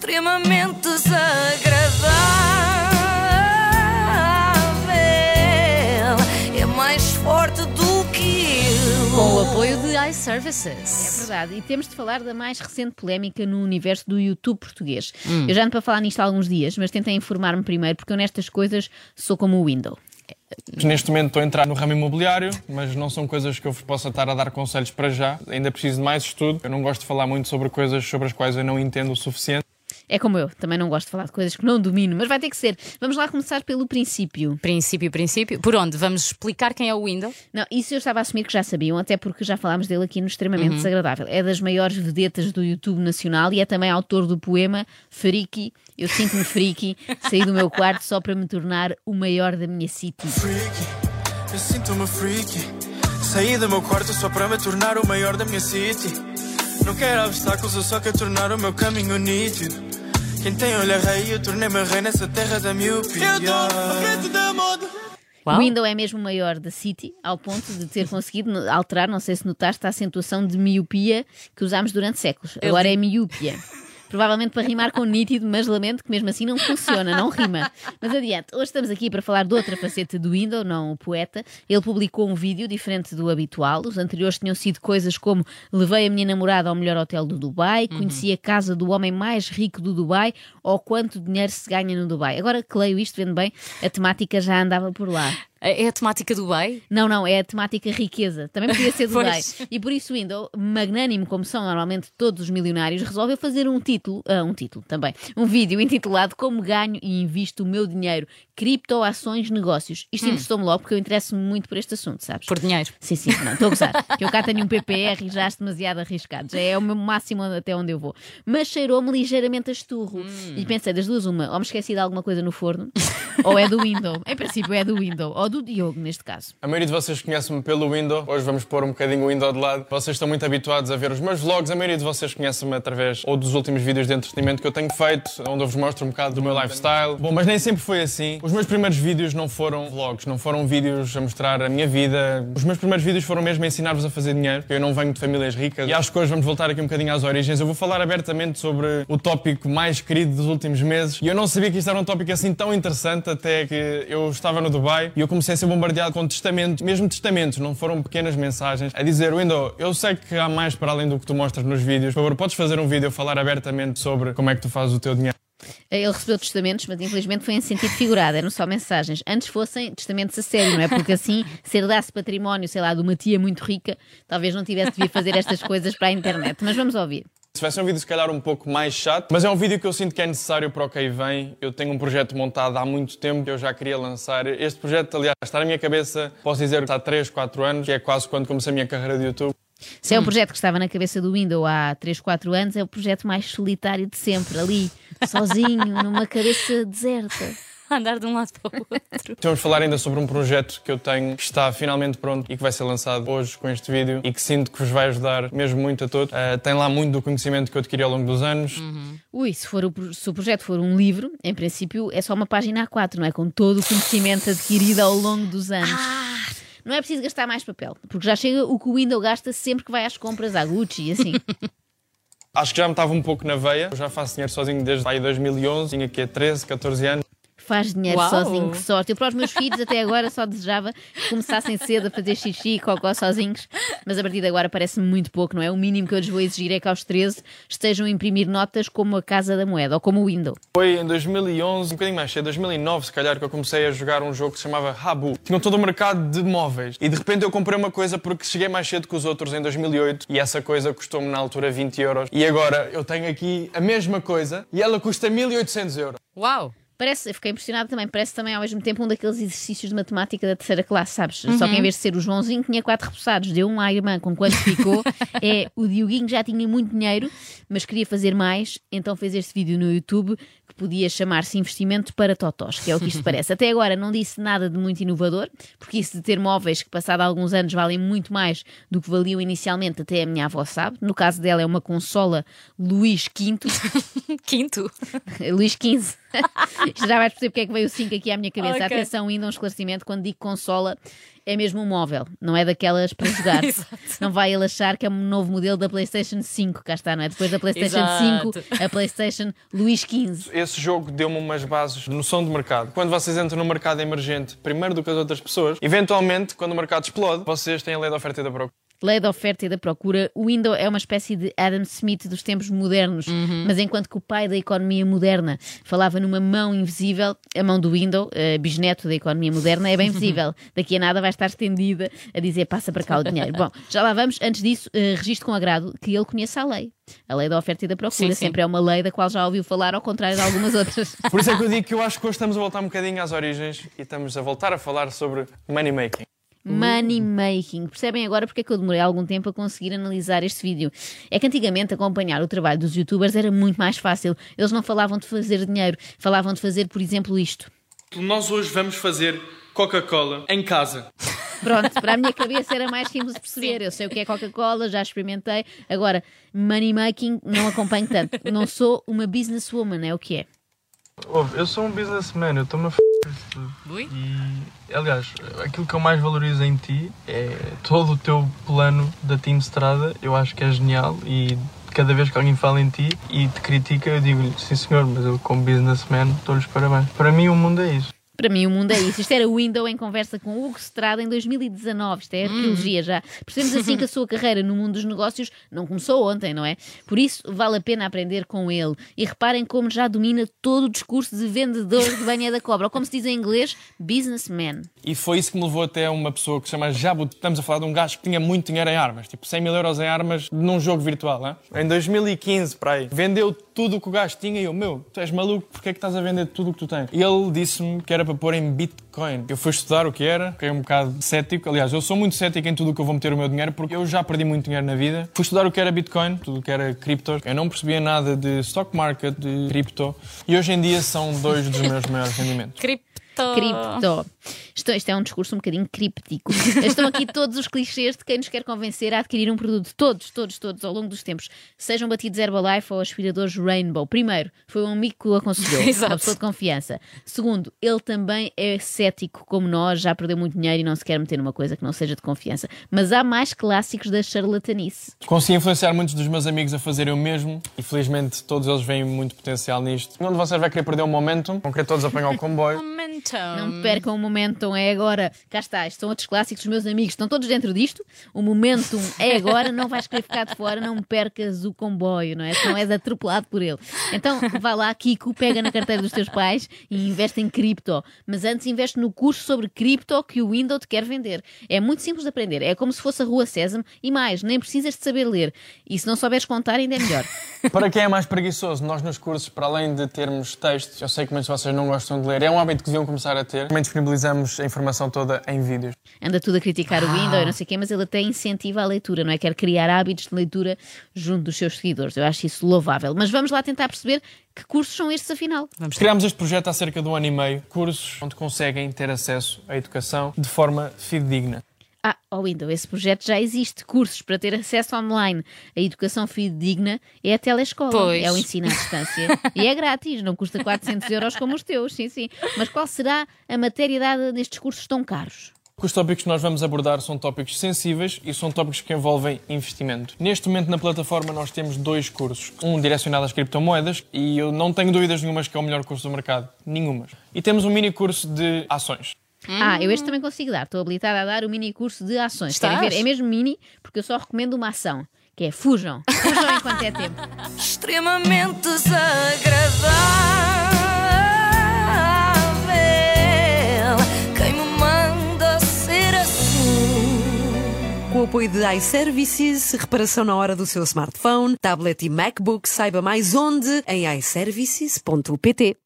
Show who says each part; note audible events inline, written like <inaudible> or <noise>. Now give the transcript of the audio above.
Speaker 1: extremamente desagradável. É mais forte do que eu.
Speaker 2: Com o apoio de iServices.
Speaker 3: É verdade, e temos de falar da mais recente polémica no universo do YouTube português. Eu já ando para falar nisto há alguns dias, mas tentei informar-me primeiro, porque eu nestas coisas sou como o Windows.
Speaker 4: Neste momento estou a entrar no ramo imobiliário, mas não são coisas que eu vos possa estar a dar conselhos para já. Ainda preciso de mais estudo. Eu não gosto de falar muito sobre coisas sobre as quais eu não entendo o suficiente.
Speaker 3: É como eu, também não gosto de falar de coisas que não domino, mas vai ter que ser. Vamos lá começar pelo princípio.
Speaker 2: Princípio, princípio. Por onde? Vamos explicar quem é o Windows?
Speaker 3: Não, isso eu estava a assumir que já sabiam, até porque já falámos dele aqui no Extremamente Desagradável. É das maiores vedetas do YouTube nacional e é também autor do poema Friki. Eu sinto-me friki, <laughs> saí do meu quarto só para me tornar o maior da minha city.
Speaker 5: freaky. Eu sinto-me freaky. Saí do meu quarto só para me tornar o maior da minha city. Não quero obstáculos, eu só quero tornar o meu caminho nítido. Quem tem olho rei, eu tornei-me rei nessa terra da miopia. Eu estou à frente da moda.
Speaker 3: O Windows é mesmo o maior da City, ao ponto de ter conseguido alterar, não sei se notaste, a acentuação de miopia que usámos durante séculos. Agora é miúpia. <laughs> Provavelmente para rimar com nítido, mas lamento que mesmo assim não funciona, não rima. Mas adiante, hoje estamos aqui para falar de outra faceta do Windows, não o poeta. Ele publicou um vídeo diferente do habitual. Os anteriores tinham sido coisas como levei a minha namorada ao melhor hotel do Dubai, conheci a casa do homem mais rico do Dubai ou quanto dinheiro se ganha no Dubai. Agora que leio isto, vendo bem, a temática já andava por lá.
Speaker 2: É a temática do bem?
Speaker 3: Não, não, é a temática riqueza. Também podia ser do. <laughs> Dubai. E por isso o Windows, magnânimo como são normalmente todos os milionários, resolveu fazer um título, ah, um título também, um vídeo intitulado Como ganho e invisto o meu dinheiro, criptoações, negócios. Isto interessou-me logo porque eu interesso-me muito por este assunto, sabes?
Speaker 2: Por dinheiro.
Speaker 3: Sim, sim, não, estou a gozar. <laughs> Eu cá tenho um PPR e já acho demasiado arriscado. Já é o meu máximo até onde eu vou. Mas cheirou-me ligeiramente a esturro. E pensei, das duas, uma, ou me esqueci de alguma coisa no forno, <laughs> ou é do Windows. Em princípio é do Windows, ou do Diogo, neste caso.
Speaker 4: A maioria de vocês conhece-me pelo Windows. Hoje vamos pôr um bocadinho o Windows de lado. Vocês estão muito habituados a ver os meus vlogs. A maioria de vocês conhece-me através ou dos últimos vídeos de entretenimento que eu tenho feito, onde eu vos mostro um bocado do meu lifestyle. Bom, mas nem sempre foi assim. Os meus primeiros vídeos não foram vlogs, não foram vídeos a mostrar a minha vida. Os meus primeiros vídeos foram mesmo a ensinar-vos a fazer dinheiro. Eu não venho de famílias ricas e acho que hoje vamos voltar aqui um bocadinho às origens. Eu vou falar abertamente sobre o tópico mais querido dos últimos meses e eu não sabia que isto era um tópico assim tão interessante até que eu estava no Dubai e eu comecei a ser bombardeado com testamentos, mesmo testamentos, não foram pequenas mensagens, a dizer, Window, eu sei que há mais para além do que tu mostras nos vídeos, por favor, podes fazer um vídeo falar abertamente sobre como é que tu fazes o teu dinheiro.
Speaker 3: Ele recebeu testamentos, mas infelizmente foi em sentido figurado, eram só mensagens. Antes fossem testamentos a sério, não é? Porque assim, se herdasse património, sei lá, de uma tia muito rica, talvez não tivesse de vir fazer estas coisas para a internet. Mas vamos ouvir.
Speaker 4: Se vai ser um vídeo se calhar um pouco mais chato, mas é um vídeo que eu sinto que é necessário para o que vem. Eu tenho um projeto montado há muito tempo que eu já queria lançar. Este projeto, aliás, está na minha cabeça, posso dizer que há 3, 4 anos, que é quase quando comecei a minha carreira de YouTube.
Speaker 3: Se é um projeto que estava na cabeça do Windows há 3, 4 anos, é o projeto mais solitário de sempre, ali, sozinho, numa cabeça deserta.
Speaker 2: Andar de um lado para o outro.
Speaker 4: Então vamos falar ainda sobre um projeto que eu tenho que está finalmente pronto e que vai ser lançado hoje com este vídeo e que sinto que vos vai ajudar mesmo muito a todos. Ah, tem lá muito do conhecimento que eu adquiri ao longo dos anos.
Speaker 3: Ui, se, for o, se o projeto for um livro, em princípio é só uma página A4, não é? Com todo o conhecimento adquirido ao longo dos anos. Não é preciso gastar mais papel, porque já chega o que o Windows gasta sempre que vai às compras à Gucci e assim. <laughs>
Speaker 4: Acho que já me estava um pouco na veia. Eu já faço dinheiro sozinho desde aí 2011, tinha aqui 13, 14 anos.
Speaker 3: Faz dinheiro
Speaker 2: Uau!
Speaker 3: sozinho, que sorte. Eu para os meus filhos até agora só desejava que começassem cedo a fazer xixi e cocó sozinhos, mas a partir de agora parece-me muito pouco, não é? O mínimo que eu lhes vou exigir é que aos 13 estejam a imprimir notas como a Casa da Moeda ou como o Windows.
Speaker 4: Foi em 2011, um bocadinho mais cedo, 2009 se calhar, que eu comecei a jogar um jogo que se chamava Habu. Tinham todo o mercado de móveis. E de repente eu comprei uma coisa porque cheguei mais cedo que os outros em 2008 e essa coisa custou-me na altura 20 euros. E agora eu tenho aqui a mesma coisa e ela custa 1800 euros.
Speaker 2: Uau!
Speaker 3: Parece, eu fiquei impressionada também, parece também ao mesmo tempo um daqueles exercícios de matemática da terceira classe, sabes? Só que em vez de ser o Joãozinho tinha quatro repousados, deu um à irmã com quanto ficou. <laughs> é o Dioguinho já tinha muito dinheiro, mas queria fazer mais, então fez este vídeo no YouTube que podia chamar-se Investimento para Totós, que é o que isto <laughs> parece. Até agora não disse nada de muito inovador, porque isso de ter móveis que passado alguns anos valem muito mais do que valiam inicialmente, até a minha avó sabe. No caso dela é uma consola Luís V, <laughs>
Speaker 2: Quinto.
Speaker 3: Luís XV. <laughs> Já vais perceber porque é que veio o 5 aqui à minha cabeça.
Speaker 2: Ok.
Speaker 3: Atenção, ainda um esclarecimento. Quando digo consola, é mesmo um móvel, não é daquelas para jogar. <laughs> Não vai ele achar que é um novo modelo da PlayStation 5. Cá está, não é? Depois da PlayStation
Speaker 2: Exato.
Speaker 3: 5, a PlayStation Luís XV.
Speaker 4: Esse jogo deu-me umas bases de noção de mercado. Quando vocês entram no mercado emergente, primeiro do que as outras pessoas, eventualmente, quando o mercado explode, vocês têm a lei da oferta e da procura.
Speaker 3: Lei da oferta e da procura. O Windows é uma espécie de Adam Smith dos tempos modernos, mas enquanto que o pai da economia moderna falava numa mão invisível, a mão do Windows, eh, bisneto da economia moderna, é bem <laughs> visível. Daqui a nada vai estar estendida a dizer passa para cá o dinheiro. <laughs> Bom, já lá vamos. Antes disso, eh, registro com agrado que ele conheça a lei. A lei da oferta e da procura
Speaker 2: Sim, sim.
Speaker 3: sempre é uma lei da qual já ouviu falar, ao contrário de algumas outras.
Speaker 4: Por isso é que eu digo que eu acho que hoje estamos a voltar um bocadinho às origens e estamos a voltar a falar sobre money making.
Speaker 3: Money making. Percebem agora porque é que eu demorei algum tempo a conseguir analisar este vídeo? É que antigamente acompanhar o trabalho dos youtubers era muito mais fácil. Eles não falavam de fazer dinheiro, falavam de fazer, por exemplo, isto.
Speaker 4: Nós hoje vamos fazer Coca-Cola em casa.
Speaker 3: Pronto, para a minha cabeça era mais simples de perceber. Eu sei o que é Coca-Cola, já experimentei. Agora, money making não acompanho tanto. Não sou uma businesswoman, é o que é.
Speaker 6: Eu sou um businessman, eu estou-me a f.
Speaker 2: Ui.
Speaker 6: E, aliás, aquilo que eu mais valorizo em ti é todo o teu plano da Team Strada. Eu acho que é genial e cada vez que alguém fala em ti e te critica, eu digo-lhe, sim senhor, mas eu como businessman dou-lhes parabéns. Para mim o mundo é isso.
Speaker 3: Para mim, o mundo é isso. Isto era o Window em conversa com Hugo Strada em 2019. Isto é arqueologia já. Percebemos assim que a sua carreira no mundo dos negócios não começou ontem, não é? Por isso, vale a pena aprender com ele. E reparem como já domina todo o discurso de vendedor de banha da cobra. Ou como se diz em inglês, businessman.
Speaker 4: E foi isso que me levou até uma pessoa que se chama Jabu. Estamos a falar de um gajo que tinha muito dinheiro em armas, tipo 100 mil euros em armas num jogo virtual. Hein? Em 2015, para aí, vendeu tudo o que o gajo tinha e eu, meu, tu és maluco, porque é que estás a vender tudo o que tu tens? E ele disse-me que era para pôr em Bitcoin. Eu fui estudar o que era, fiquei um bocado cético. Aliás, eu sou muito cético em tudo o que eu vou meter o meu dinheiro, porque eu já perdi muito dinheiro na vida. Fui estudar o que era Bitcoin, tudo o que era criptos. Eu não percebia nada de stock market, de cripto. E hoje em dia são dois dos meus maiores rendimentos.
Speaker 2: Cripto.
Speaker 3: Cripto. Isto, isto é um discurso um bocadinho críptico. Estão aqui todos os clichês de quem nos quer convencer a adquirir um produto. Todos, todos, todos, ao longo dos tempos. Sejam batidos Herbalife ou aspiradores Rainbow. Primeiro, foi um amigo que o aconselhou. <laughs>
Speaker 2: Exato.
Speaker 3: Uma pessoa de confiança. Segundo, ele também é cético como nós, já perdeu muito dinheiro e não se quer meter numa coisa que não seja de confiança. Mas há mais clássicos da charlatanice.
Speaker 4: Consegui influenciar muitos dos meus amigos a fazerem o mesmo e felizmente todos eles veem muito potencial nisto. Onde vocês vai querer perder o momentum, vão querer todos apanhar o <laughs> comboio.
Speaker 2: Momentum.
Speaker 3: Não percam o momentum, é agora. Cá está, estes são outros clássicos dos meus amigos, estão todos dentro disto. O momentum é agora, não vais querer ficar de fora, não percas o comboio, não é? Se não és atropelado por ele. Então vá lá, Kiko, pega na carteira dos teus pais e investe em cripto. Mas antes investe no curso sobre cripto que o Windows te quer vender. É muito simples de aprender, é como se fosse a Rua Sésamo e mais, nem precisas de saber ler. E se não souberes contar, ainda é melhor.
Speaker 4: Para quem é mais preguiçoso, nós nos cursos, para além de termos textos, eu sei que muitos de vocês não gostam de ler, é um hábito que deviam começar a ter. Também disponibilizamos a informação toda em vídeos.
Speaker 3: anda tudo a criticar o Windows, e não sei o quê, mas ele até incentiva a leitura, não é? Quer criar hábitos de leitura junto dos seus seguidores. Eu acho isso louvável. Mas vamos lá tentar perceber que cursos são estes, afinal.
Speaker 2: Vamos.
Speaker 4: Criámos este projeto há cerca de um ano e meio, cursos onde conseguem ter acesso à educação de forma fidedigna.
Speaker 3: Ah, oh Windows, esse projeto já existe. Cursos para ter acesso online. A educação fidedigna é a telescola.
Speaker 2: Pois.
Speaker 3: É o ensino à distância. <laughs> e é grátis, não custa 400 euros como os teus, sim, sim. Mas qual será a matéria dada nestes cursos tão caros?
Speaker 4: Os tópicos que nós vamos abordar são tópicos sensíveis e são tópicos que envolvem investimento. Neste momento na plataforma nós temos dois cursos, um direcionado às criptomoedas e eu não tenho dúvidas nenhumas que é o melhor curso do mercado, nenhumas. E temos um mini curso de ações.
Speaker 3: Ah, eu este também consigo dar. Estou habilitada a dar o mini curso de ações. Querem
Speaker 2: Estás?
Speaker 3: ver? É mesmo mini, porque eu só recomendo uma ação. Que é fujam. Fujam enquanto é tempo. <laughs>
Speaker 1: extremamente desagradável. Quem me manda ser assim?
Speaker 7: Com o apoio de iServices, reparação na hora do seu smartphone, tablet e MacBook, saiba mais onde em iServices.pt.